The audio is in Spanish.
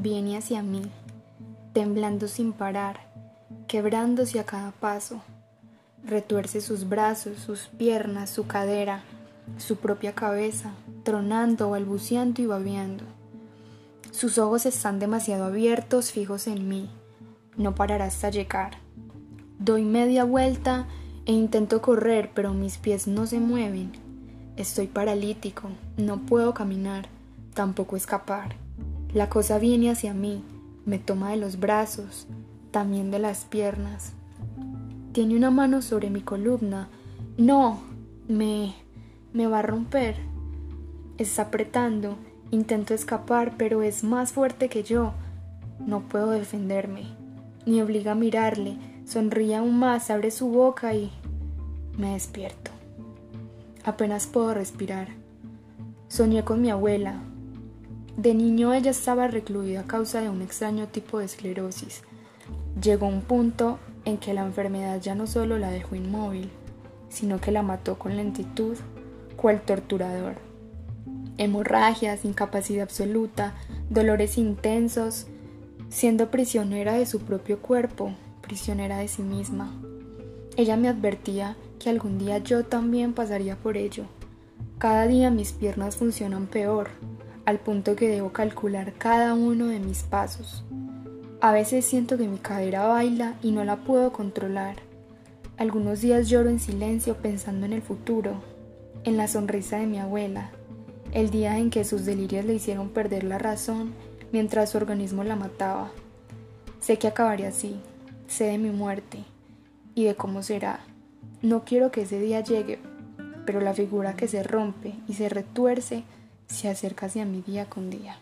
viene hacia mí, temblando sin parar, quebrándose a cada paso. Retuerce sus brazos, sus piernas, su cadera, su propia cabeza, tronando, balbuceando y babeando. Sus ojos están demasiado abiertos, fijos en mí. No parará hasta llegar. Doy media vuelta e intento correr, pero mis pies no se mueven. Estoy paralítico, no puedo caminar, tampoco escapar. La cosa viene hacia mí, me toma de los brazos, también de las piernas. Tiene una mano sobre mi columna. No, me... me va a romper. Está apretando. Intento escapar, pero es más fuerte que yo. No puedo defenderme. Ni obliga a mirarle. Sonríe aún más, abre su boca y... me despierto. Apenas puedo respirar. Soñé con mi abuela. De niño ella estaba recluida a causa de un extraño tipo de esclerosis. Llegó un punto en que la enfermedad ya no solo la dejó inmóvil, sino que la mató con lentitud, cual torturador. Hemorragias, incapacidad absoluta, dolores intensos, siendo prisionera de su propio cuerpo, prisionera de sí misma. Ella me advertía que algún día yo también pasaría por ello. Cada día mis piernas funcionan peor, al punto que debo calcular cada uno de mis pasos. A veces siento que mi cadera baila y no la puedo controlar. Algunos días lloro en silencio pensando en el futuro, en la sonrisa de mi abuela, el día en que sus delirios le hicieron perder la razón mientras su organismo la mataba. Sé que acabaré así, sé de mi muerte y de cómo será. No quiero que ese día llegue, pero la figura que se rompe y se retuerce se acerca hacia mi día con día.